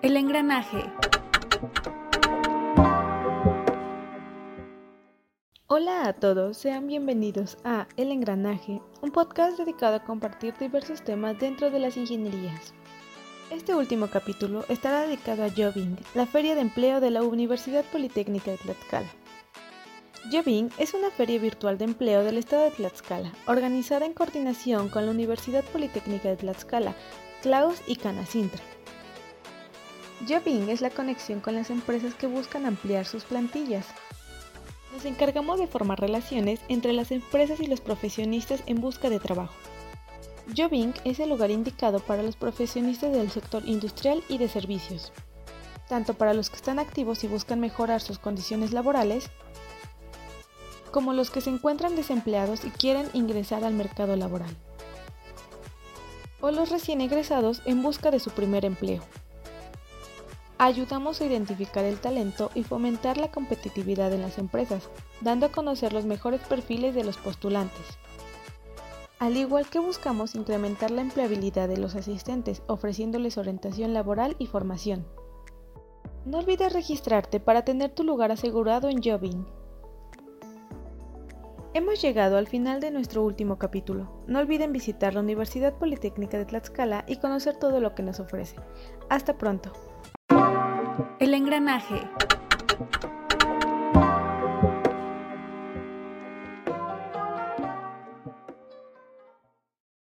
El engranaje. Hola a todos, sean bienvenidos a El Engranaje, un podcast dedicado a compartir diversos temas dentro de las ingenierías. Este último capítulo estará dedicado a Jobbing, la feria de empleo de la Universidad Politécnica de Tlaxcala. Jobbing es una feria virtual de empleo del estado de Tlaxcala, organizada en coordinación con la Universidad Politécnica de Tlaxcala, Klaus y Canacintra. Jobbing es la conexión con las empresas que buscan ampliar sus plantillas. Nos encargamos de formar relaciones entre las empresas y los profesionistas en busca de trabajo. Jobbing es el lugar indicado para los profesionistas del sector industrial y de servicios, tanto para los que están activos y buscan mejorar sus condiciones laborales, como los que se encuentran desempleados y quieren ingresar al mercado laboral, o los recién egresados en busca de su primer empleo. Ayudamos a identificar el talento y fomentar la competitividad en las empresas, dando a conocer los mejores perfiles de los postulantes. Al igual que buscamos incrementar la empleabilidad de los asistentes ofreciéndoles orientación laboral y formación. No olvides registrarte para tener tu lugar asegurado en Jobbing. Hemos llegado al final de nuestro último capítulo. No olviden visitar la Universidad Politécnica de Tlaxcala y conocer todo lo que nos ofrece. Hasta pronto. El engranaje.